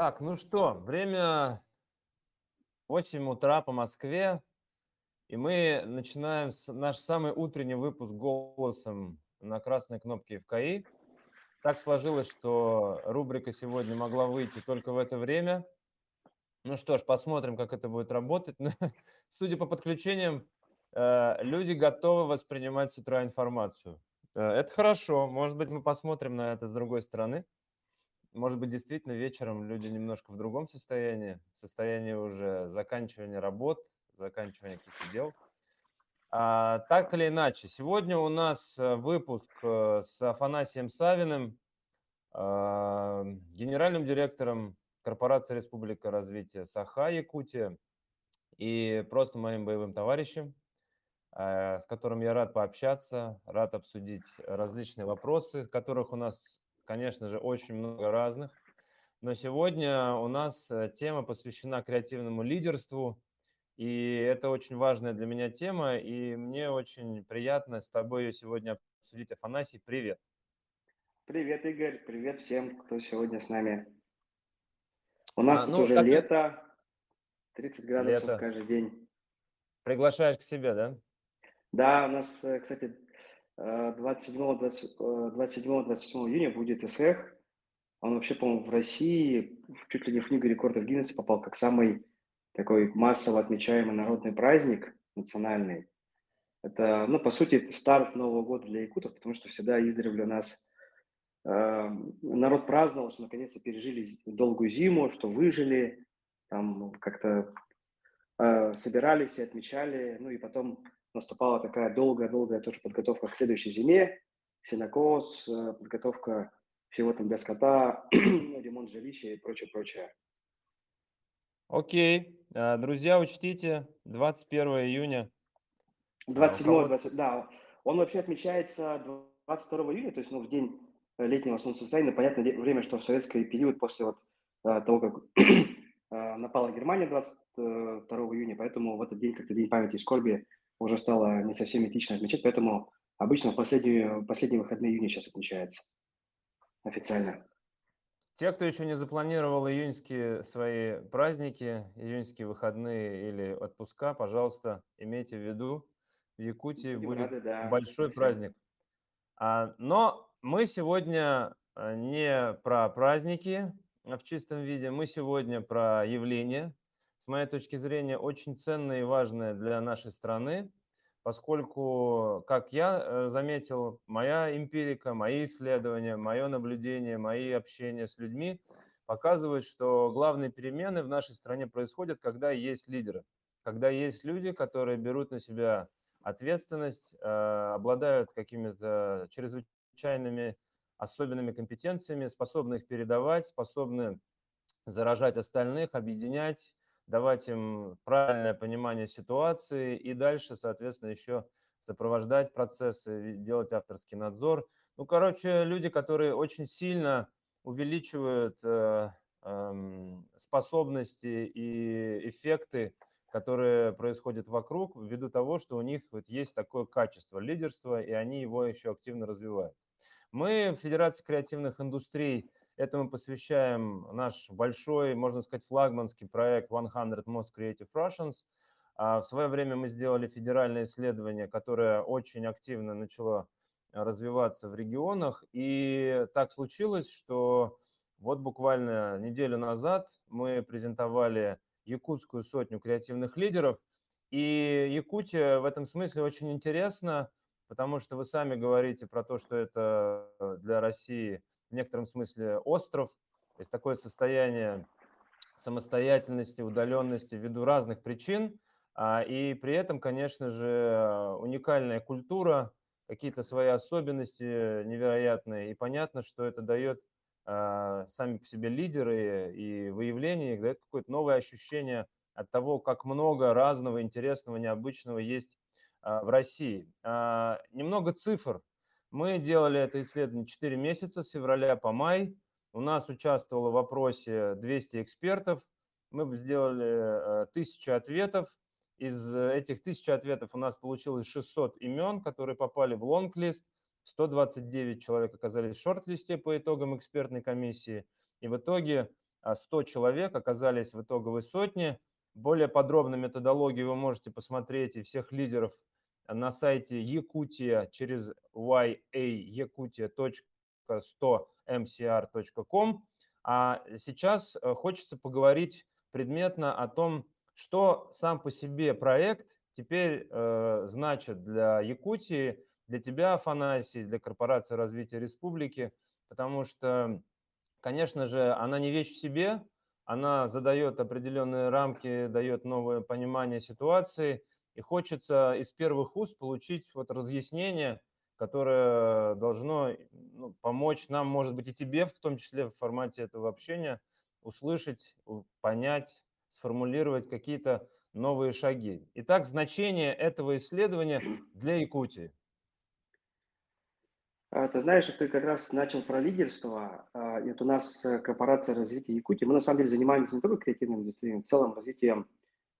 Так, ну что, время 8 утра по Москве, и мы начинаем с- наш самый утренний выпуск голосом на красной кнопке ФКИ. Так сложилось, что рубрика сегодня могла выйти только в это время. Ну что ж, посмотрим, как это будет работать. Судя по подключениям, э, люди готовы воспринимать с утра информацию. Э, Это хорошо. Может быть, мы посмотрим на это с другой стороны. Может быть, действительно вечером люди немножко в другом состоянии, в состоянии уже заканчивания работ, заканчивания каких-то дел. А, так или иначе, сегодня у нас э, выпуск э, с Афанасием Савиным, а, генеральным директором корпорации Республика развития Саха Якутия и просто моим боевым товарищем, э, с которым я рад пообщаться, рад обсудить различные вопросы, которых у нас, конечно же, очень много разных. Но сегодня у нас э, тема посвящена креативному лидерству, и это очень важная для меня тема, и мне очень приятно с тобой ее сегодня обсудить. Афанасий, привет. Привет, Игорь. Привет всем, кто сегодня с нами. У нас А, тут ну, уже как лето, 30 градусов Лето. каждый день. Приглашаешь к себе, да? Да, у нас, э, кстати, 27-28 июня будет СЭХ. Он вообще, по-моему, в России чуть ли не в книгу рекордов Гиннесса попал как самый такой массово отмечаемый народный праздник национальный. Это, ну, по сути, старт Нового года для якутов, потому что всегда издревле у нас э, народ праздновал, что наконец-то пережили долгую зиму, что выжили, там как-то э, собирались и отмечали, ну и потом наступала такая долгая-долгая тоже подготовка к следующей зиме, сенокос, э, подготовка всего там для скота, ну, ремонт жилища и прочее-прочее. Окей. А, Друзья, учтите, 21 июня. 27 кого- 20, да, он вообще отмечается 22 июня, то есть ну, в день летнего солнцестояния, понятное де- время, что в советский период после вот э, того, как э, напала Германия 22 июня, поэтому в этот день, как-то День памяти и скорби, уже стало не совсем этично отмечать, поэтому обычно в последние, последние выходные июня сейчас отмечается официально. Те, кто еще не запланировал июньские свои праздники, июньские выходные или отпуска, пожалуйста, имейте в виду, в Якутии Будем будет рады, да, большой всем. праздник. А, Но мы сегодня а, не про праздники в чистом виде, мы сегодня про явление, с моей точки зрения, очень ценное и важное для нашей страны, поскольку, как я э, заметил, моя эмпирика, мои исследования, мое наблюдение, мои общения с людьми показывают, что главные перемены в нашей стране происходят, когда есть лидеры, когда есть люди, которые берут на себя ответственность, э, обладают какими-то чрезвычайными особенными компетенциями, способны их передавать, способны заражать остальных, объединять, давать им правильное понимание ситуации и дальше, соответственно, еще сопровождать процессы, делать авторский надзор. Ну, короче, люди, которые очень сильно увеличивают э, эм, способности и эффекты, которые происходят вокруг, ввиду того, что у них вот есть такое качество лидерства, и они его еще активно развивают. Мы в Федерации креативных индустрий Этому посвящаем наш большой, можно сказать, флагманский проект 100 Most Creative Russians. А В свое время мы сделали федеральное исследование, которое очень активно начало развиваться в регионах. И так случилось, что вот буквально неделю назад мы презентовали якутскую сотню креативных лидеров. И Якутия в этом смысле очень интересна, потому что вы сами говорите про то, что это для России в некотором смысле остров, то есть такое состояние самостоятельности, удаленности ввиду разных причин, а, и при этом, конечно же, уникальная культура, какие-то свои особенности невероятные, и понятно, что это дает а, сами по себе лидеры и выявление их, дает какое-то новое ощущение от того, как много разного, интересного, необычного есть а, в России. Немного цифр. Мы делали это исследование 4 месяца, с февраля по май. У нас участвовало в опросе 200 экспертов. Мы сделали э, тысячу ответов. Из этих тысячи ответов у нас получилось 600 имен, которые попали в лонг-лист. 129 человек оказались в шорт-листе по итогам экспертной комиссии. И в итоге 100 человек оказались в итоговой сотне. Более подробно методологию вы можете посмотреть и всех лидеров на сайте Якутия через yakutia.100mcr.com. А сейчас э, хочется поговорить предметно о том, что сам по себе проект теперь э, значит для Якутии, для тебя, Афанасий, для корпорации развития республики, потому что, конечно же, она не вещь в себе, она задает определенные рамки, дает новое понимание ситуации, и хочется из первых уст получить вот разъяснение, которое должно ну, помочь нам, может быть, и тебе, в том числе в формате этого общения, услышать, понять, сформулировать какие-то новые шаги. Итак, значение этого исследования для Якутии. А, ты знаешь, ты как раз начал про лидерство. А, это у нас э, корпорация развития Якутии. Мы на самом деле занимаемся не только креативной индустрией, в целом развитием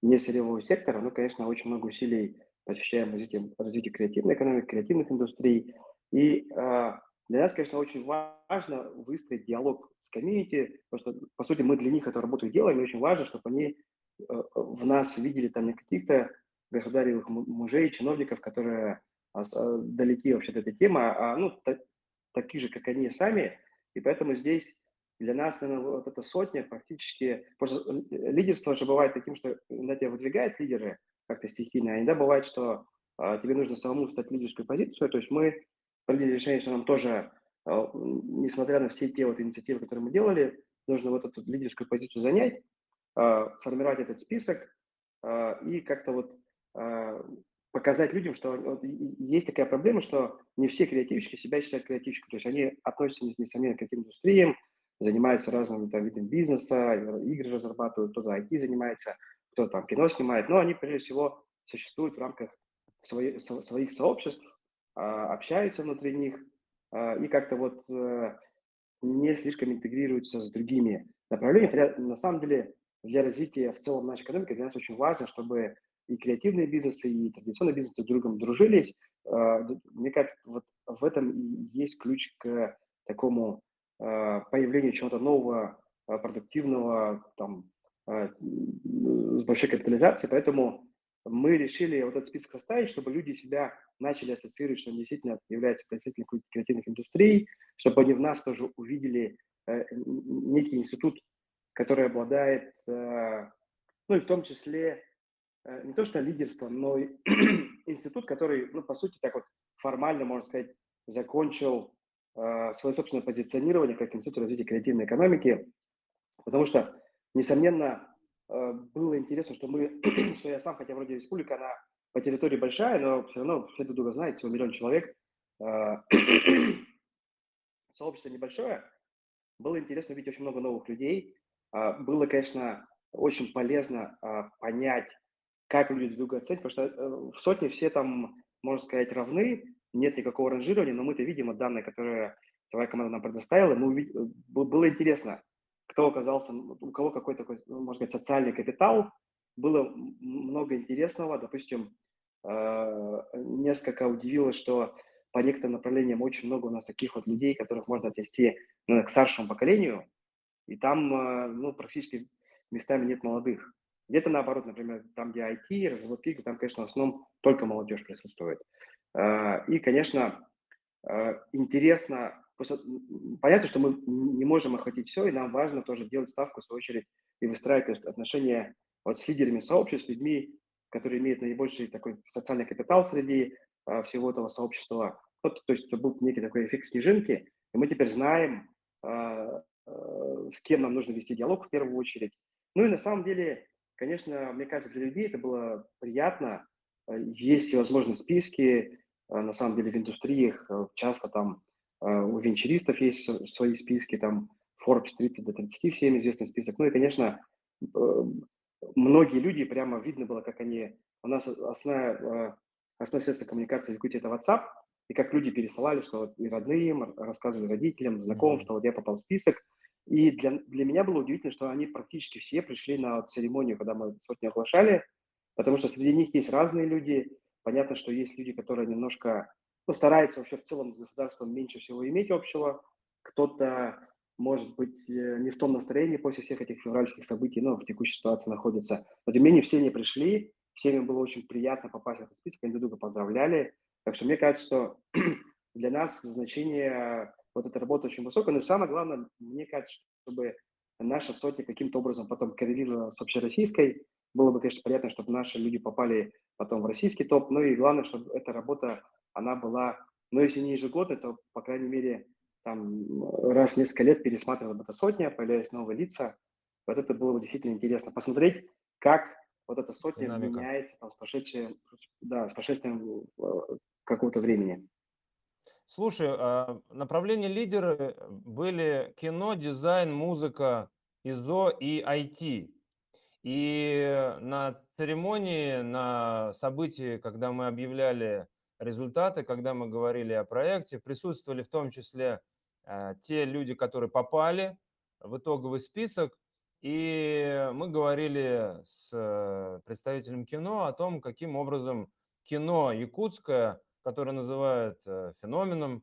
не сырьевого сектора, но, конечно, очень много усилий посвящаем развитию, развитию креативной экономики, креативных индустрий. И э, для нас, конечно, очень важно выстроить диалог с комьюнити, потому что, по сути, мы для них эту работу делаем, и очень важно, чтобы они э, в нас видели там не каких-то государевых мужей, чиновников, которые а, далеки вообще от этой темы, а ну, так, такие же, как они сами. И поэтому здесь для нас, наверное, вот эта сотня практически... Потому э, лидерство же бывает таким, что иногда тебя выдвигают лидеры как-то стихийно, а иногда бывает, что а, тебе нужно самому стать лидерскую позицию. То есть мы приняли решение, что нам тоже, а, несмотря на все те вот инициативы, которые мы делали, нужно вот эту лидерскую позицию занять, а, сформировать этот список а, и как-то вот а, показать людям, что вот, есть такая проблема, что не все креативщики себя считают креативщиками. То есть они относятся, несомненно, к этим индустриям, занимается разными там, видами бизнеса, игры разрабатывают, кто-то IT занимается, кто-то там кино снимает, но они, прежде всего, существуют в рамках свои, своих сообществ, а, общаются внутри них а, и как-то вот э, не слишком интегрируются с другими направлениями. На самом деле для развития в целом нашей экономики для нас очень важно, чтобы и креативные бизнесы, и традиционные бизнесы друг с другом дружились. А, мне кажется, вот в этом и есть ключ к такому Э, появлению чего-то нового, э, продуктивного, там, э, с большой капитализацией, поэтому мы решили вот этот список составить, чтобы люди себя начали ассоциировать, что они действительно являются представителями креативных индустрий, чтобы они в нас тоже увидели некий институт, который обладает, ну и в том числе не то что лидерством, но и институт, который, ну, по сути, так вот формально, можно сказать, закончил Э, свое собственное позиционирование как Институт развития креативной экономики, потому что, несомненно, э, было интересно, что мы, что я сам, хотя вроде республика, она по территории большая, но все равно все друг друга знают, всего миллион человек, э, сообщество небольшое, было интересно увидеть очень много новых людей, было, конечно, очень полезно понять, как люди друг друга оценят, потому что в сотне все там, можно сказать, равны, нет никакого ранжирования, но мы-то видим данные, которые твоя команда нам предоставила, мы увид... было интересно, кто оказался, у кого какой такой, ну, можно сказать, социальный капитал, было много интересного, допустим, э, несколько удивило, что по некоторым направлениям очень много у нас таких вот людей, которых можно отнести ну, к старшему поколению, и там э, ну, практически местами нет молодых. Где-то наоборот, например, там, где IT, разработки, там, конечно, в основном только молодежь присутствует. Э, и, конечно, э, интересно, просто понятно, что мы не можем охватить все, и нам важно тоже делать ставку, в свою очередь, и выстраивать отношения вот с лидерами сообществ, с людьми, которые имеют наибольший такой социальный капитал среди э, всего этого сообщества. Вот, то есть это был некий такой эффект снежинки, и мы теперь знаем, с кем нам нужно вести диалог в первую очередь. Ну и на самом деле, конечно, мне кажется, для людей это было приятно, есть всевозможные списки, на самом деле в индустриях э, часто там э, у венчуристов есть свои списки, там Forbes 30 до 30, всем известный список. Ну и, конечно, многие люди, прямо видно было, как они... У нас основная, основная средство коммуникации в Якутии – это WhatsApp, и как люди пересылали, что вот и родным, рассказывали родителям, знакомым, mm-hmm. что вот я попал в список. И для, для меня было удивительно, что они практически все пришли на церемонию, когда мы сотни оглашали, потому что среди них есть разные люди. Понятно, что есть люди, которые немножко ну, стараются вообще в целом с государством меньше всего иметь общего. Кто-то может быть, э, не в том настроении после всех этих февральских событий, но в текущей ситуации находятся. Но тем не менее, все не пришли, всем им было очень приятно попасть в этот список, они друг друга поздравляли. Так что мне кажется, что для нас значение вот этой работы очень высокое. Но самое главное, мне кажется, чтобы наша сотня каким-то образом потом коррелировала с общероссийской. Было бы, конечно, приятно, чтобы наши люди попали потом в российский топ. Ну и главное, чтобы эта работа, она была, ну если не ежегодно, то, по крайней мере, там раз в несколько лет пересматривалась эта сотня, появлялись новые лица. Вот это было бы действительно интересно посмотреть, как вот эта сотня Динамика. меняется там, с, прошедшим, да, с прошествием э, какого-то времени. Слушай, а, направления лидеры были кино, дизайн, музыка, ИЗО и IT. И на церемонии, на событии, когда мы объявляли результаты, когда мы говорили о проекте, присутствовали в том числе а, те люди, которые попали в итоговый список, и мы говорили с э, представителем кино о том, каким образом кино якутское, которое называют э, феноменом,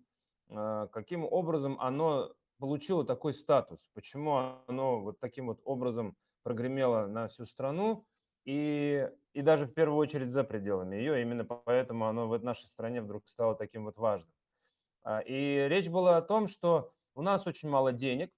каким образом оно получило такой статус, почему оно вот таким вот образом прогремело на всю страну и, и даже в первую очередь за пределами ее. Именно поэтому оно в нашей стране вдруг стало таким вот важным. А, и речь была о том, что у нас очень мало денег,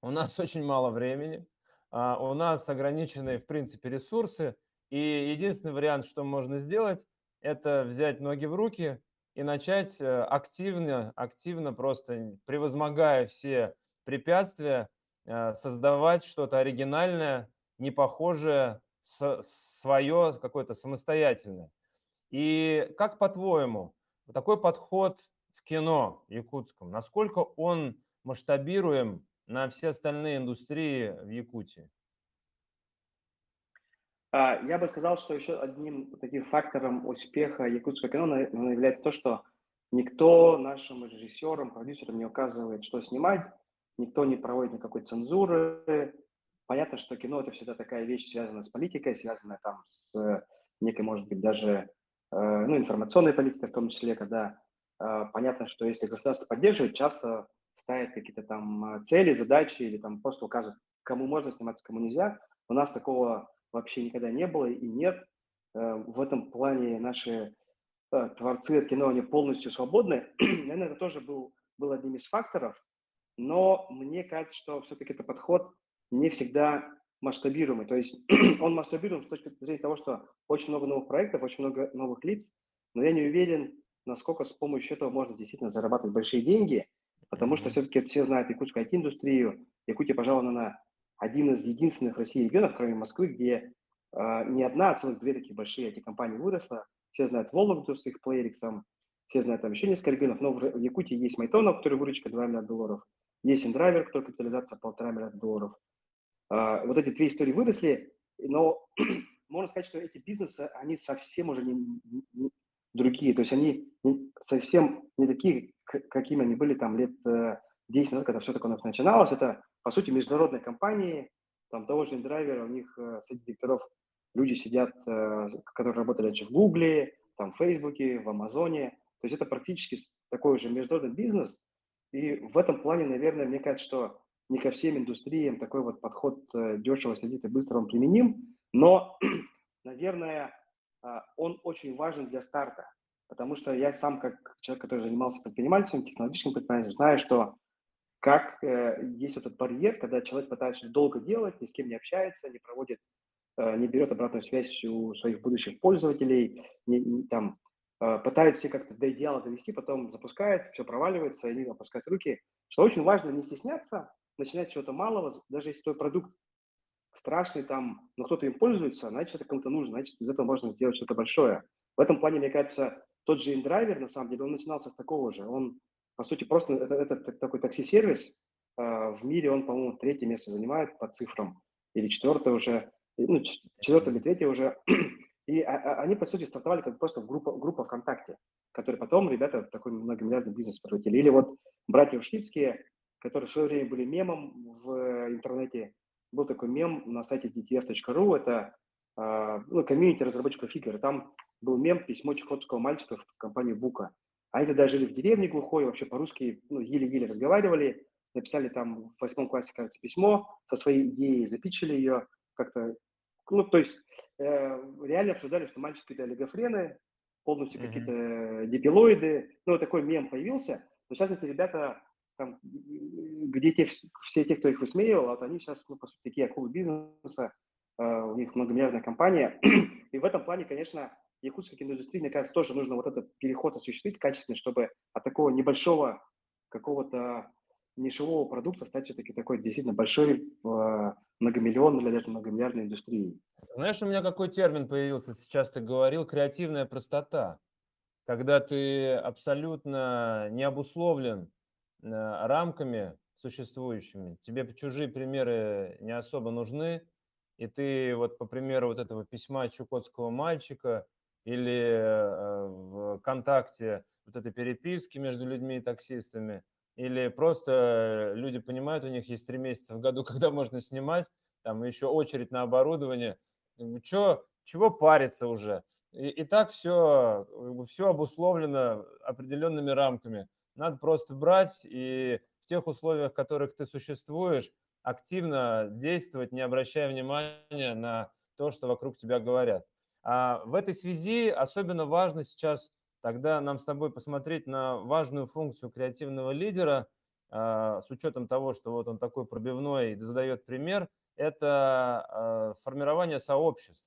у нас очень мало времени, а, у нас ограниченные, в принципе, ресурсы, и единственный вариант, что можно сделать, это взять ноги в руки и начать э, активно, активно просто превозмогая все препятствия, создавать что-то оригинальное, не похожее, свое какое-то самостоятельное. И как по-твоему, такой подход в кино якутском, насколько он масштабируем на все остальные индустрии в Якутии? А, я бы сказал, что еще одним таким фактором успеха якутского кино является то, что никто нашим режиссерам, продюсерам не указывает, что снимать, никто не проводит никакой цензуры. Понятно, что кино – это всегда такая вещь, связанная с политикой, связанная там с некой, может быть, даже э, ну, информационной политикой в том числе, когда э, понятно, что если государство поддерживает, часто ставят какие-то там э, цели, задачи или там просто указывают, кому можно сниматься, кому нельзя. У нас такого вообще никогда не было и нет. Э, в этом плане наши э, творцы кино, они полностью свободны. Наверное, это тоже был, был одним из факторов. Но мне кажется, что все-таки это подход не всегда масштабируемый. То есть он масштабируем с точки зрения того, что очень много новых проектов, очень много новых лиц, но я не уверен, насколько с помощью этого можно действительно зарабатывать большие деньги – Потому что все-таки все знают якутскую IT-индустрию. Якутия, пожалуй, она один из единственных в России регионов, кроме Москвы, где э, не одна, а целых две такие большие IT-компании выросла. Все знают Вологду с их Playrix, все знают там еще несколько регионов, но в Якутии есть Майтона, который выручка 2 миллиарда долларов, есть Индрайвер, который капитализация полтора миллиарда долларов. Э, вот эти две истории выросли, но можно сказать, что эти бизнесы, они совсем уже не, не, другие, то есть они совсем не такие, какими они были там лет 10 э, назад, когда все такое начиналось. Это, по сути, международные компании, там того же драйвера, у них э, среди директоров люди сидят, э, которые работали в Гугле, там, в Фейсбуке, в Амазоне. То есть это практически такой же международный бизнес. И в этом плане, наверное, мне кажется, что не ко всем индустриям такой вот подход дешево сидит и быстро он применим. Но, наверное, а, он очень важен для старта, потому что я сам, как человек, который занимался предпринимательством, технологическим предпринимательством, знаю, что как э, есть этот барьер, когда человек пытается долго делать, ни с кем не общается, не проводит, э, не берет обратную связь у своих будущих пользователей, не, не, там, э, пытается как-то до идеала довести, потом запускает, все проваливается, они опускают руки. Что очень важно не стесняться, начинать с чего-то малого, даже если твой продукт страшный там, но кто-то им пользуется, значит, это кому-то нужно, значит, из этого можно сделать что-то большое. В этом плане, мне кажется, тот же InDriver, на самом деле, он начинался с такого же. Он, по сути, просто это, это такой такси-сервис. Э, в мире он, по-моему, третье место занимает по цифрам, или четвертое уже, ну, четвертое или третье уже. И а, а, они, по сути, стартовали как просто группа, группа ВКонтакте, которые потом ребята такой многомиллиардный бизнес превратили. Или вот братья Ушницкие, которые в свое время были мемом в интернете, был такой мем на сайте dtf.ru, это э, ну, комьюнити разработчиков игр, там был мем письмо чехотского мальчика в компанию Бука. Они тогда жили в деревне глухой, вообще по-русски ну, еле-еле разговаривали. написали там в восьмом классе, кажется, письмо со своей идеей, запичили ее как-то. Ну, то есть э, реально обсуждали, что мальчики какие-то олигофрены, полностью mm-hmm. какие-то депилоиды. Ну, такой мем появился. Но сейчас эти ребята, там, где те, все те, кто их высмеивал, вот они сейчас, ну, по сути, такие акулы бизнеса, э, у них многомиллиардная компания. И в этом плане, конечно, якутской киноиндустрии, мне кажется, тоже нужно вот этот переход осуществить качественный, чтобы от такого небольшого какого-то нишевого продукта стать все-таки такой действительно большой, э, многомиллионной или даже многомиллиардной индустрией. Знаешь, у меня какой термин появился, сейчас ты говорил, креативная простота. Когда ты абсолютно не обусловлен э, рамками существующими, тебе чужие примеры не особо нужны, и ты вот по примеру вот этого письма чукотского мальчика или э, в ВКонтакте вот этой переписки между людьми и таксистами – или просто люди понимают, у них есть три месяца в году, когда можно снимать, там еще очередь на оборудование. Чё, чего париться уже? И, и так все, все обусловлено определенными рамками. Надо просто брать и в тех условиях, в которых ты существуешь, активно действовать, не обращая внимания на то, что вокруг тебя говорят. А в этой связи особенно важно сейчас тогда нам с тобой посмотреть на важную функцию креативного лидера а, с учетом того, что вот он такой пробивной и задает пример, это а, формирование сообществ,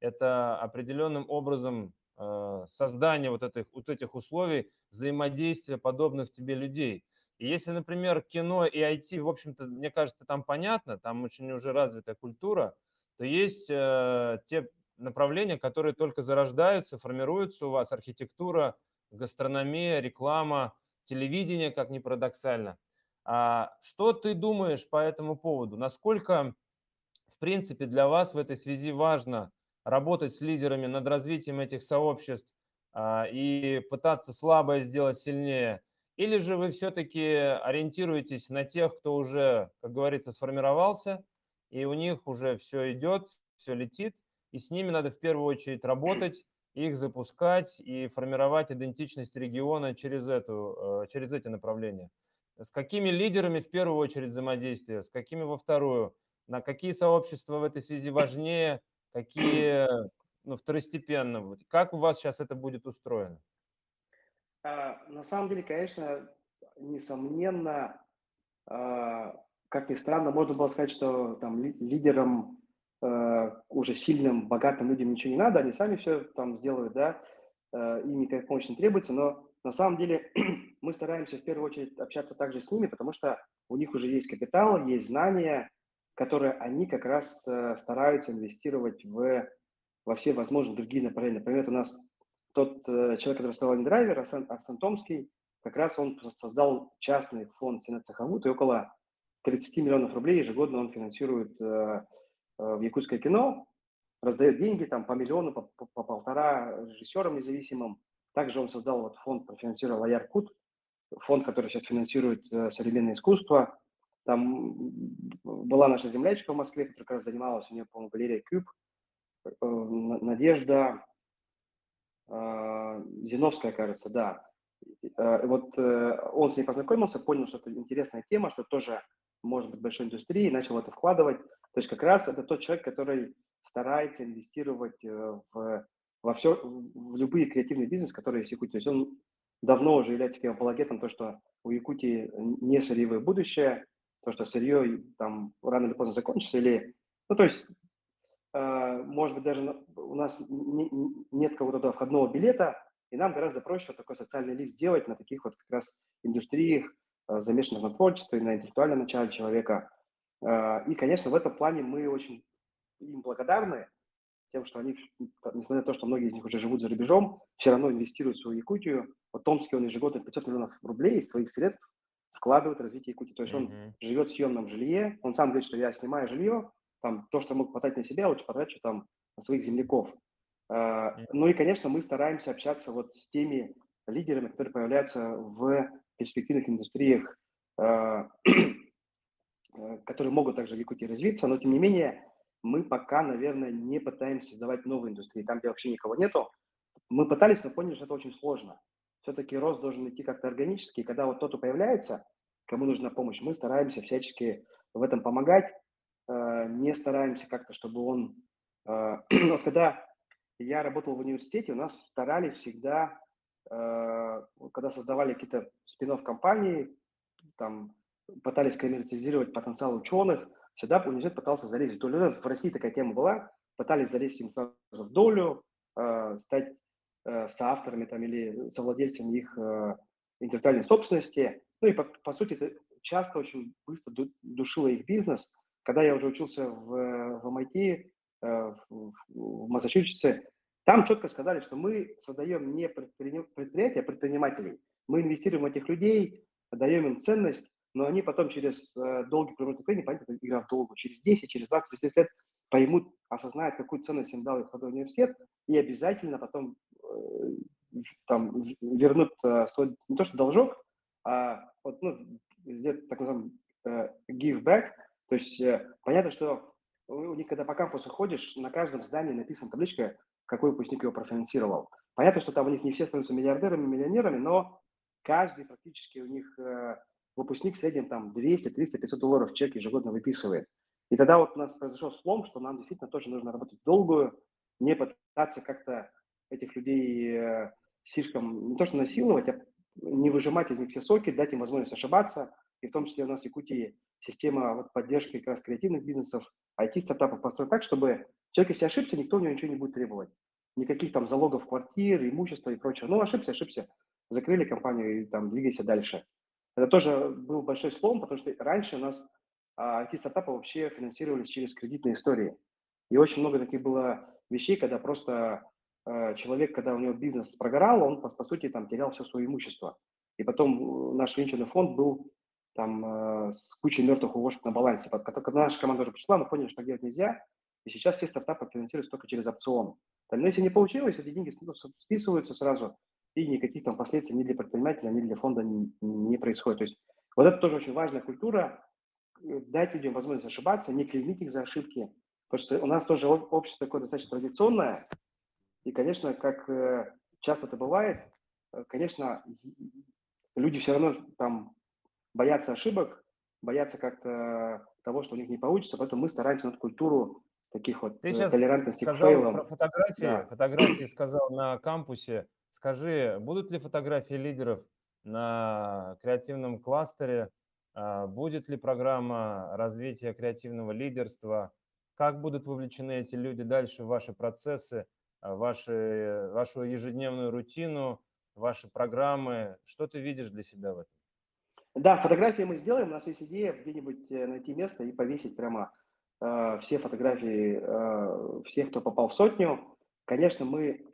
это определенным образом а, создание вот этих, вот этих условий взаимодействия подобных тебе людей. И если, например, кино и IT, в общем-то, мне кажется, там понятно, там очень уже развитая культура, то есть э, те направления, которые только зарождаются, формируются у вас, архитектура, гастрономия, реклама, телевидение, как ни парадоксально. А что ты думаешь по этому поводу? Насколько, в принципе, для вас в этой связи важно работать с лидерами над развитием этих сообществ а, и пытаться слабое сделать сильнее? Или же вы все-таки ориентируетесь на тех, кто уже, как говорится, сформировался, и у них уже все идет, все летит, и с ними надо в первую очередь работать, их запускать и формировать идентичность региона через, эту, э, через эти направления. С какими лидерами в первую очередь взаимодействие, с какими во вторую, на какие сообщества в этой связи важнее, какие ну, второстепенно. Как у вас сейчас это будет устроено? А, на самом деле, конечно, несомненно, а, как ни странно, можно было сказать, что там лидером уже сильным, богатым людям ничего не надо, они сами все там сделают, да, э, им никакая помощь не требуется, но на самом деле мы стараемся в первую очередь общаться также с ними, потому что у них уже есть капитал, есть знания, которые они как раз э, стараются инвестировать в, во все возможные другие направления. Например, у нас тот человек, который стал драйвер, Арсен, Арсен Томский, как раз он создал частный фонд Сенат Сахавут, и около 30 миллионов рублей ежегодно он финансирует Э, в якутское кино, раздает деньги там по миллиону, по, по, по полтора режиссерам независимым. Также он создал вот фонд, профинансировал Аяркут, фонд, который сейчас финансирует э, современное искусство. Там была наша землячка в Москве, которая как раз занималась, у нее, по-моему, галерея Кюб, э, Надежда э, Зиновская, кажется, да. Э, вот э, он с ней познакомился, понял, что это интересная тема, что тоже может быть большой индустрией, начал это вкладывать. То есть как раз это тот человек, который старается инвестировать э, в, во все, в любые креативные бизнесы, которые есть в Якутии. То есть он давно уже является таким апологетом, то, что у Якутии не сырьевое будущее, то, что сырье там рано или поздно закончится, или, ну, то есть, э, может быть, даже у нас не, нет какого-то входного билета, и нам гораздо проще вот такой социальный лифт сделать на таких вот как раз индустриях, э, замешанных на творчестве, на интеллектуальном начале человека – и, конечно, в этом плане мы очень им благодарны тем, что они, несмотря на то, что многие из них уже живут за рубежом, все равно инвестируют в свою Якутию. Вот Томский, он ежегодно 500 миллионов рублей из своих средств вкладывает в развитие Якутии. То есть mm-hmm. он живет в съемном жилье, он сам говорит, что я снимаю жилье, там, то, что мог потратить на себя, лучше потрачу там на своих земляков. Mm-hmm. Ну и, конечно, мы стараемся общаться вот с теми лидерами, которые появляются в перспективных индустриях Э, которые могут также в Якутии развиться, но тем не менее мы пока, наверное, не пытаемся создавать новые индустрии, там, где вообще никого нету. Мы пытались, но поняли, что это очень сложно. Все-таки рост должен идти как-то органически, и когда вот кто-то появляется, кому нужна помощь, мы стараемся всячески в этом помогать, э, не стараемся как-то, чтобы он... Э, вот когда я работал в университете, у нас старались всегда, э, когда создавали какие-то спин компании, там пытались коммерциализировать потенциал ученых, всегда университет пытался залезть в долю. В России такая тема была, пытались залезть им сразу в долю, стать соавторами там, или совладельцами их интеллектуальной собственности. Ну и по, по сути это часто очень быстро душило их бизнес. Когда я уже учился в, в MIT, э, в, в Массачусетсе, там четко сказали, что мы создаем не предприятия, а предпринимателей. Мы инвестируем в этих людей, даем им ценность, но они потом через э, долгий промежуток времени, понятно, игра в долгу, через 10, через 20, через 10 лет поймут, осознают, какую ценность им дал их университет, и обязательно потом э, там вернут свой, не то что должок, а вот, ну, сделать так называемый э, give back, то есть э, понятно, что у них, когда по кампусу ходишь, на каждом здании написана табличка, какой выпускник его профинансировал. Понятно, что там у них не все становятся миллиардерами, миллионерами, но каждый практически у них э, выпускник в среднем там 200, 300, 500 долларов в чек ежегодно выписывает. И тогда вот у нас произошел слом, что нам действительно тоже нужно работать долгую, не пытаться как-то этих людей э, слишком не то что насиловать, а не выжимать из них все соки, дать им возможность ошибаться. И в том числе у нас в Якутии система вот поддержки как раз креативных бизнесов, IT-стартапов построена так, чтобы человек, если ошибся, никто у него ничего не будет требовать. Никаких там залогов квартир, имущества и прочего. Ну, ошибся, ошибся. Закрыли компанию и там двигайся дальше. Это тоже был большой слом, потому что раньше у нас а, IT-стартапы вообще финансировались через кредитные истории. И очень много таких было вещей, когда просто Э, человек, когда у него бизнес прогорал, он, по, сути, там терял все свое имущество. И потом э, наш венчурный фонд был там э, с кучей мертвых уловок на балансе. Когда наша команда уже пришла, мы поняли, что делать нельзя, и сейчас все стартапы финансируются только через опцион. Но если не получилось, эти деньги списываются сразу, и никаких там последствий ни для предпринимателя, ни для фонда не, не происходит. То есть вот это тоже очень важная культура, дать людям возможность ошибаться, не клеймить их за ошибки. Потому что у нас тоже общество такое достаточно традиционное, и, конечно, как э, часто это бывает, э, конечно, люди все равно там боятся ошибок, боятся как-то того, что у них не получится, поэтому мы стараемся над культуру таких вот Ты сейчас э, толерантности сказал к фейлам. про фотографии, да. фотографии сказал на кампусе. Скажи, будут ли фотографии лидеров на креативном кластере? А, будет ли программа развития креативного лидерства? Как будут вовлечены эти люди дальше в ваши процессы? А, ваши, вашу ежедневную рутину, ваши программы? Что ты видишь для себя в этом? Да, фотографии мы сделаем. У нас есть идея где-нибудь э, найти место и повесить прямо э, все фотографии э, всех, кто попал в сотню. Конечно, мы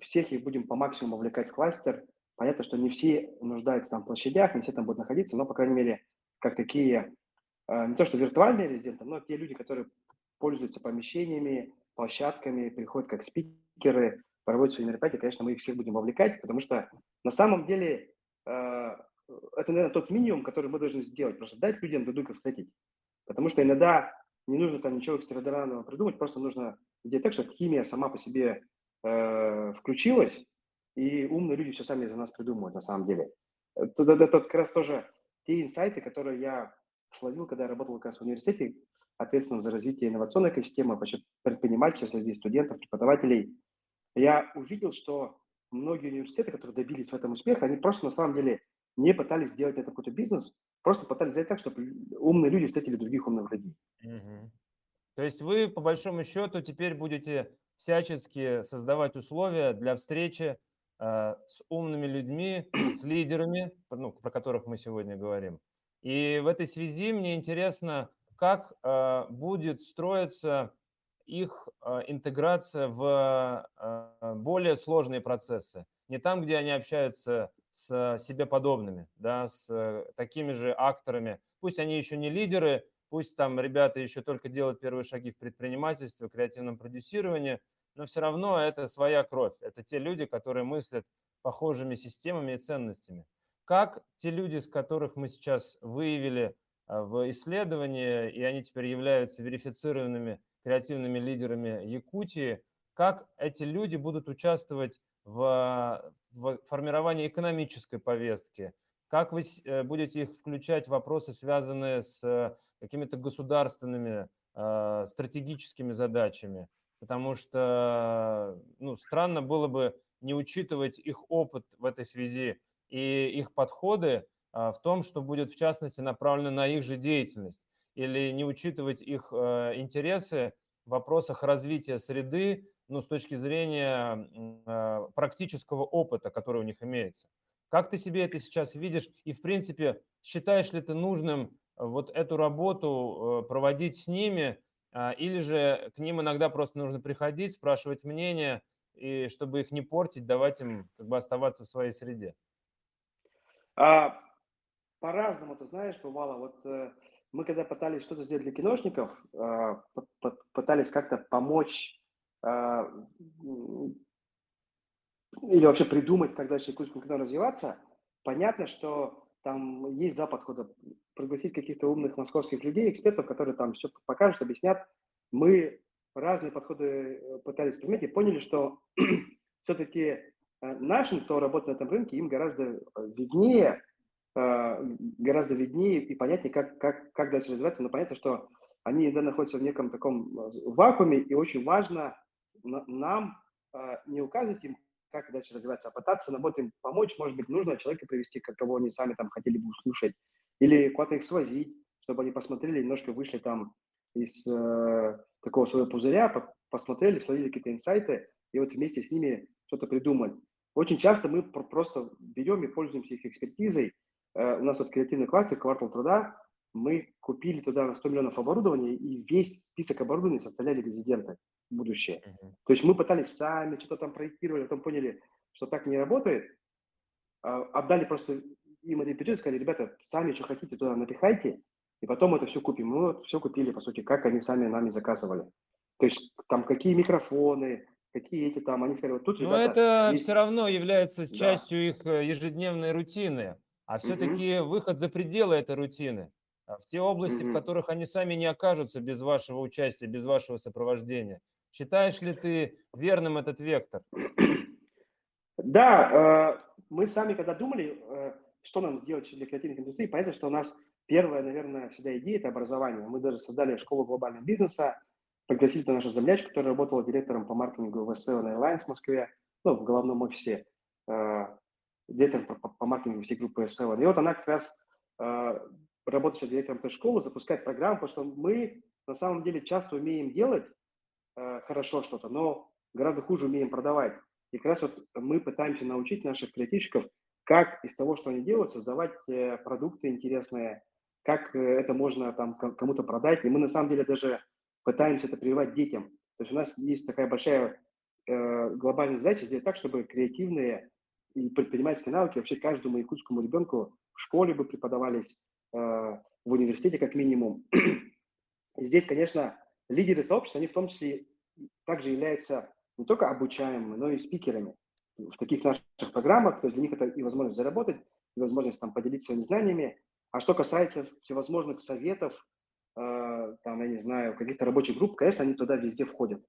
всех их будем по максимуму вовлекать в кластер. Понятно, что не все нуждаются там в площадях, не все там будут находиться, но, по крайней мере, как такие, э, не то что виртуальные резиденты, но те люди, которые пользуются помещениями, площадками, приходят как спикеры, проводят свои мероприятия, конечно, мы их всех будем вовлекать, потому что на самом деле э, это, наверное, тот минимум, который мы должны сделать, просто дать людям друга встретить. Потому что иногда не нужно там ничего экстраординарного придумать, просто нужно сделать так, чтобы химия сама по себе э, включилась, и умные люди все сами за нас придумывают на самом деле. Это, это, это как раз тоже те инсайты, которые я словил, когда я работал как раз в университете, ответственным за развитие инновационной экосистемы, предпринимательства среди студентов, преподавателей, я увидел, что многие университеты, которые добились в этом успеха, они просто на самом деле не пытались сделать это какой-то бизнес, просто пытались сделать так, чтобы умные люди встретили других умных людей. Угу. То есть вы, по большому счету, теперь будете всячески создавать условия для встречи э, с умными людьми, с лидерами, ну, про которых мы сегодня говорим. И в этой связи мне интересно, как э, будет строиться их э, интеграция в э, более сложные процессы. Не там, где они общаются с себе подобными, да, с такими же акторами. Пусть они еще не лидеры, пусть там ребята еще только делают первые шаги в предпринимательстве, в креативном продюсировании, но все равно это своя кровь. Это те люди, которые мыслят похожими системами и ценностями. Как те люди, с которых мы сейчас выявили а, в исследовании, и они теперь являются верифицированными креативными лидерами Якутии. Как эти люди будут участвовать в, в формировании экономической повестки? Как вы будете их включать в вопросы, связанные с какими-то государственными стратегическими задачами? Потому что ну, странно было бы не учитывать их опыт в этой связи и их подходы в том, что будет в частности направлено на их же деятельность, или не учитывать их интересы в вопросах развития среды, ну, с точки зрения э, практического опыта, который у них имеется. Как ты себе это сейчас видишь? И, в принципе, считаешь ли ты нужным вот эту работу э, проводить с ними, а, или же к ним иногда просто нужно приходить, спрашивать мнение, и чтобы их не портить, давать им как бы оставаться в своей среде? А, по-разному, ты знаешь, бывало. Вот э, мы когда пытались что-то сделать для киношников, э, пытались как-то помочь э, или вообще придумать, как дальше якутскому кино развиваться, понятно, что там есть два подхода. Пригласить каких-то умных московских людей, экспертов, которые там все покажут, объяснят. Мы разные подходы э, пытались применить и поняли, что все-таки нашим, кто работает на этом рынке, им гораздо виднее, Э, гораздо виднее и понятнее, как, как, как дальше развиваться, но понятно, что они да, находятся в неком таком э, вакууме, и очень важно нам э, не указывать им, как дальше развиваться, а пытаться, наоборот, им помочь, может быть, нужно человека привести, кого они сами там хотели бы услышать, или куда-то их свозить, чтобы они посмотрели, немножко вышли там из э, такого своего пузыря, посмотрели, словили какие-то инсайты, и вот вместе с ними что-то придумать. Очень часто мы просто берем и пользуемся их экспертизой, Э, у нас вот креативный классик, квартал труда, мы купили туда на 100 миллионов оборудования, и весь список оборудования составляли резиденты будущее. То есть мы пытались сами, что-то там проектировали, потом поняли, что так не работает, а, отдали просто им этот бюджет, сказали, ребята, сами что хотите, туда напихайте, и потом это все купим. Мы вот все купили, по сути, как они сами нами заказывали. То есть там какие микрофоны, какие эти там, они сказали, вот тут. Но это есть... все равно является частью да. их э, ежедневной рутины а все-таки угу. выход за пределы этой рутины, а, в те области, угу. в которых они сами не окажутся без вашего участия, без вашего сопровождения. Считаешь ли ты верным этот вектор? Да, э, мы сами, когда думали, э, что нам сделать для креативных индустрий, понятно, что у нас первая, наверное, всегда идея – это образование. Мы даже создали школу глобального бизнеса, пригласили туда нашу землячку, которая работала директором по маркетингу в SEO Airlines в Москве, ну, в головном офисе. Э, директором по, маркетингу всей группы S7. И вот она как раз работает директором этой школы, запускает программу, потому что мы на самом деле часто умеем делать э, хорошо что-то, но гораздо хуже умеем продавать. И как раз вот мы пытаемся научить наших креативщиков, как из того, что они делают, создавать э, продукты интересные, как э, это можно там кому-то продать. И мы на самом деле даже пытаемся это прививать детям. То есть у нас есть такая большая э, глобальная задача сделать так, чтобы креативные и предпринимательские навыки вообще каждому якутскому ребенку в школе бы преподавались, э, в университете как минимум. И здесь, конечно, лидеры сообщества, они в том числе также являются не только обучаемыми, но и спикерами в таких наших программах. То есть для них это и возможность заработать, и возможность там поделиться своими знаниями. А что касается всевозможных советов, э, там, я не знаю, каких-то рабочих групп, конечно, они туда везде входят.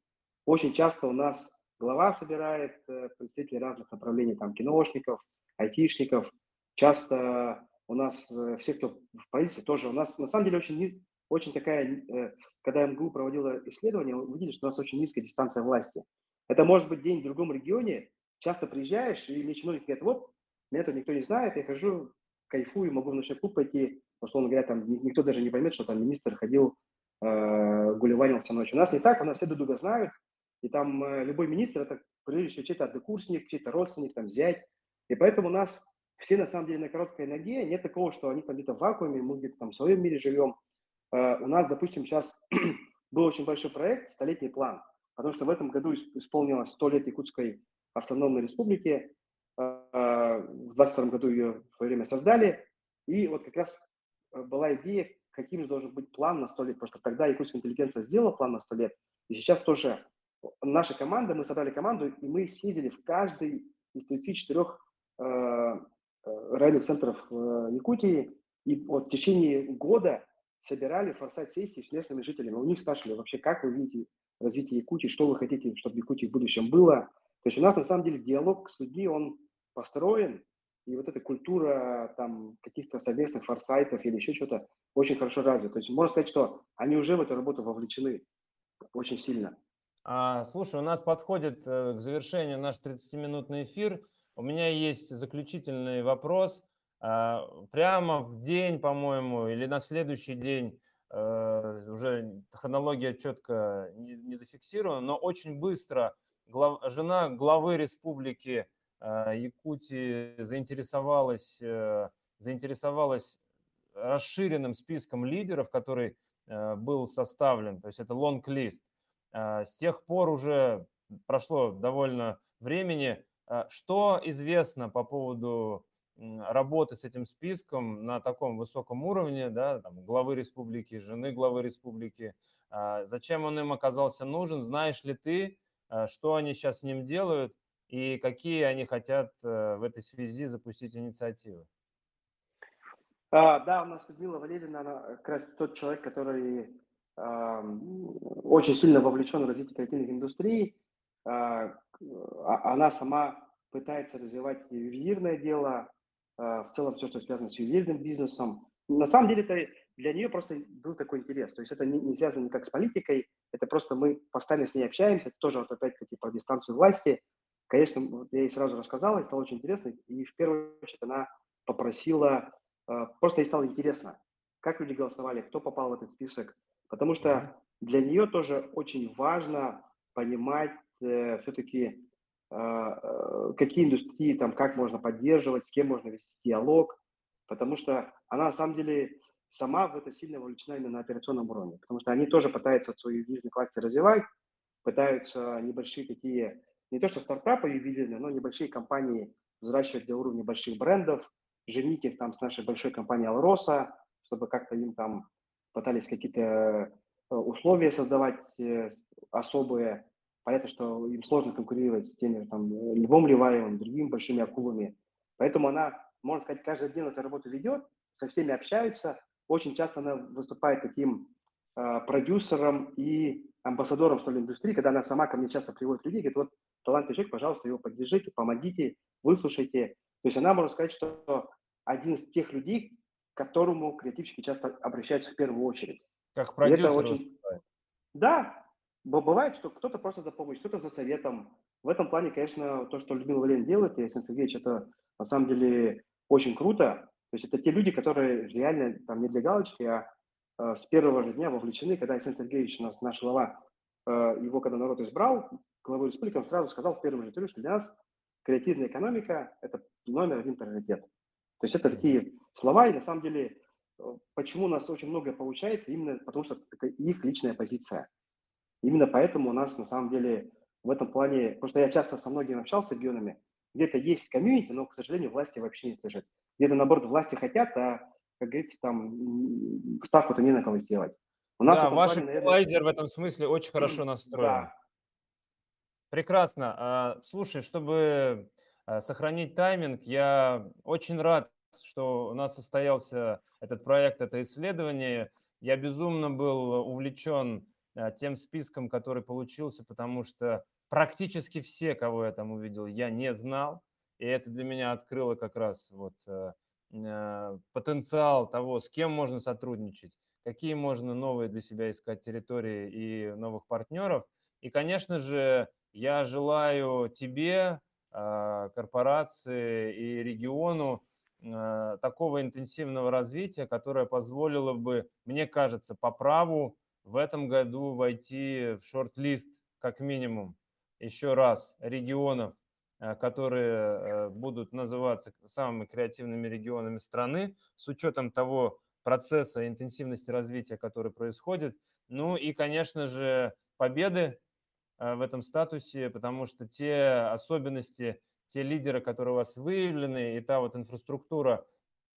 Очень часто у нас глава собирает э, представителей разных направлений, там, киношников, айтишников. Часто у нас э, все, кто в правительстве, тоже у нас на самом деле очень, очень такая, э, когда МГУ проводила исследование, вы видели, что у нас очень низкая дистанция власти. Это может быть день в другом регионе, часто приезжаешь, и мне чиновник говорит, вот, меня тут никто не знает, я хожу, кайфую, могу в ночной клуб пойти, условно говоря, там никто даже не поймет, что там министр ходил, э, гулеванил всю ночь. У нас не так, у нас все друг друга знают, и там э, любой министр – это, прежде всего, чей-то однокурсник, чей-то родственник, там, зять. И поэтому у нас все, на самом деле, на короткой ноге. Нет такого, что они там где-то в вакууме, мы где-то там в своем мире живем. Э, у нас, допустим, сейчас был очень большой проект «Столетний план», потому что в этом году исполнилось 100 лет Якутской автономной республики. Э, в 22 году ее в свое время создали. И вот как раз была идея, каким же должен быть план на 100 лет, потому что тогда якутская интеллигенция сделала план на 100 лет, и сейчас тоже наша команда, мы собрали команду, и мы съездили в каждый из 34 э, э, районных центров э, Якутии, и вот в течение года собирали форсайт-сессии с местными жителями. У них спрашивали вообще, как вы видите развитие Якутии, что вы хотите, чтобы Якутии в будущем было. То есть у нас на самом деле диалог с людьми, он построен, и вот эта культура там каких-то совместных форсайтов или еще что-то очень хорошо развита. То есть можно сказать, что они уже в эту работу вовлечены очень сильно. А, слушай, у нас подходит э, к завершению наш 30-минутный эфир. У меня есть заключительный вопрос. А, прямо в день, по-моему, или на следующий день, э, уже хронология четко не, зафиксирована, но очень быстро жена главы республики э, Якутии заинтересовалась, заинтересовалась расширенным списком лидеров, который был составлен, то есть это лонг-лист. А, с тех пор уже прошло довольно времени. А, что известно по поводу работы с этим списком на таком высоком уровне, да, там, главы республики, жены главы республики? А, зачем он им оказался нужен? Знаешь ли ты, что они сейчас с ним делают и какие они хотят э, в этой связи запустить инициативы? А, да, у нас Людмила Валерьевна, она как раз тот человек, который очень сильно вовлечен в развитие креативных индустрий. А, она сама пытается развивать ювелирное дело, в целом все, что связано с ювелирным бизнесом. На самом деле это для нее просто был такой интерес. То есть это не, не связано никак с политикой, это просто мы постоянно с ней общаемся, тоже вот опять-таки по дистанцию власти. Конечно, я ей сразу рассказал, это стало очень интересно, и в первую очередь она попросила, просто ей стало интересно, как люди голосовали, кто попал в этот список, Потому что для нее тоже очень важно понимать э, все-таки, какие индустрии, там, как можно поддерживать, с кем можно вести диалог, потому что она на самом деле сама в это сильно вовлечена именно на операционном уровне, потому что они тоже пытаются свои ювелирные классы развивать, пытаются небольшие такие, не то что стартапы ювелирные, но небольшие компании взращивать для уровня больших брендов, женить их там с нашей большой компанией Алроса, чтобы как-то им там пытались какие-то э, условия создавать э, особые. Понятно, что им сложно конкурировать с теми там, Львом Ливаевым, другими большими акулами. Поэтому она, можно сказать, каждый день эту работу ведет, со всеми общаются. Очень часто она выступает таким э, продюсером и амбассадором, что ли, индустрии, когда она сама ко мне часто приводит людей, говорит, вот талантливый человек, пожалуйста, его поддержите, помогите, выслушайте. То есть она, можно сказать, что один из тех людей, к которому креативщики часто обращаются в первую очередь. Как продюсер. Это очень... Да, бывает, что кто-то просто за помощью, кто-то за советом. В этом плане, конечно, то, что Людмила Валерьевна делает, и Александр Сергеевич, это на самом деле очень круто. То есть это те люди, которые реально там не для галочки, а э, с первого же дня вовлечены. Когда Александр Сергеевич, у нас наш глава, э, его когда народ избрал, главой республики, он сразу сказал в первом же интервью, что для нас креативная экономика – это номер один приоритет. То есть это такие слова, и на самом деле, э, почему у нас очень многое получается, именно потому что это их личная позиция. Именно поэтому у нас на самом деле в этом плане, потому что я часто со многими общался регионами, где-то есть комьюнити, но, к сожалению, власти вообще не слышат. Где-то, наоборот, власти хотят, а, как говорится, там ставку-то не на кого сделать. У нас да, ваш плане, наверное... в этом смысле очень хорошо настроен. Да. Прекрасно. А, слушай, чтобы а, сохранить тайминг, я очень рад что у нас состоялся этот проект, это исследование. Я безумно был увлечен тем списком, который получился, потому что практически все, кого я там увидел, я не знал. И это для меня открыло как раз вот э, э, потенциал того, с кем можно сотрудничать, какие можно новые для себя искать территории и новых партнеров. И, конечно же, я желаю тебе, корпорации и региону Э, такого интенсивного развития, которое позволило бы, мне кажется, по праву в этом году войти в шорт-лист как минимум еще раз регионов, э, которые э, будут называться самыми креативными регионами страны с учетом того процесса интенсивности развития, который происходит. Ну и, конечно же, победы в этом статусе, потому что те особенности те лидеры, которые у вас выявлены, и та вот инфраструктура,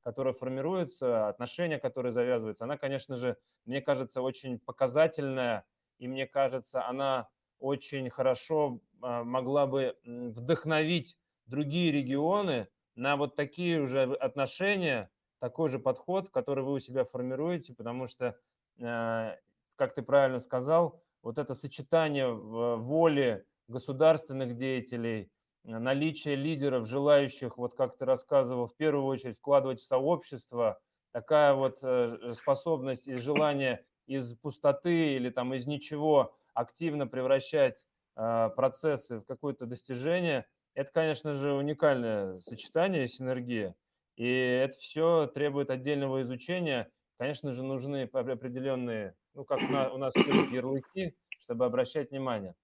которая формируется, отношения, которые завязываются, она, конечно же, мне кажется, очень показательная, и мне кажется, она очень хорошо а, могла бы вдохновить другие регионы на вот такие уже отношения, такой же подход, который вы у себя формируете, потому что, а, как ты правильно сказал, вот это сочетание воли государственных деятелей, наличие лидеров, желающих, вот как ты рассказывал, в первую очередь вкладывать в сообщество, такая вот э, способность и желание из пустоты или там из ничего активно превращать э, процессы в какое-то достижение, это, конечно же, уникальное сочетание, синергия. И это все требует отдельного изучения. Конечно же, нужны определенные, ну, как у нас ходят ярлыки, чтобы обращать внимание.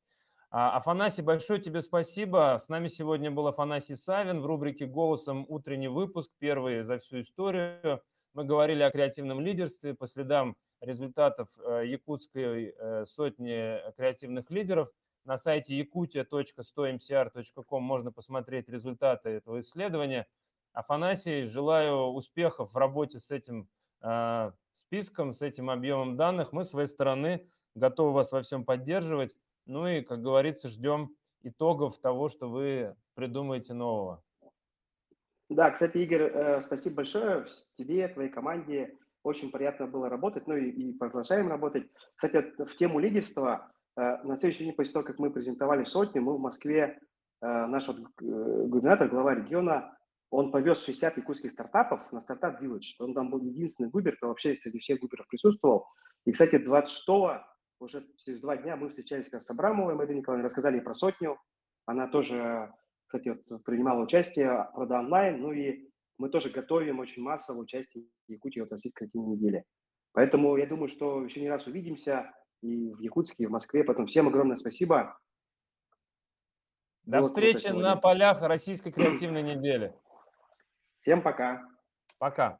А, Афанасий, большое тебе спасибо. С нами сегодня был Афанасий Савин в рубрике «Голосом утренний выпуск», первый за всю историю. Мы говорили о креативном лидерстве по следам результатов э, якутской э, сотни креативных лидеров. На сайте yakutia.100mcr.com можно посмотреть результаты этого исследования. Афанасий, желаю успехов в работе с этим э, списком, с этим объемом данных. Мы с своей стороны готовы вас во всем поддерживать. Ну и, как говорится, ждем итогов того, что вы придумаете нового. Да, кстати, Игорь, э, спасибо большое тебе, твоей команде. Очень приятно было работать, ну и, и продолжаем работать. Кстати, в тему лидерства, э, на следующий день после того, как мы презентовали сотню, мы в Москве, э, наш вот губернатор, глава региона, он повез 60 якутских стартапов на стартап Village. Он там был единственный губер, кто вообще среди всех губеров присутствовал. И, кстати, 26 уже через два дня мы встречались с Абрамовой Мариной Николаевной, рассказали про сотню. Она тоже, кстати, вот, принимала участие в Рода онлайн. Ну и мы тоже готовим очень массовое участие в Якутии в Российской картинной неделе. Поэтому я думаю, что еще не раз увидимся и в Якутске, и в Москве. Поэтому всем огромное спасибо. До Было встречи на полях Российской креативной недели. Всем пока. Пока.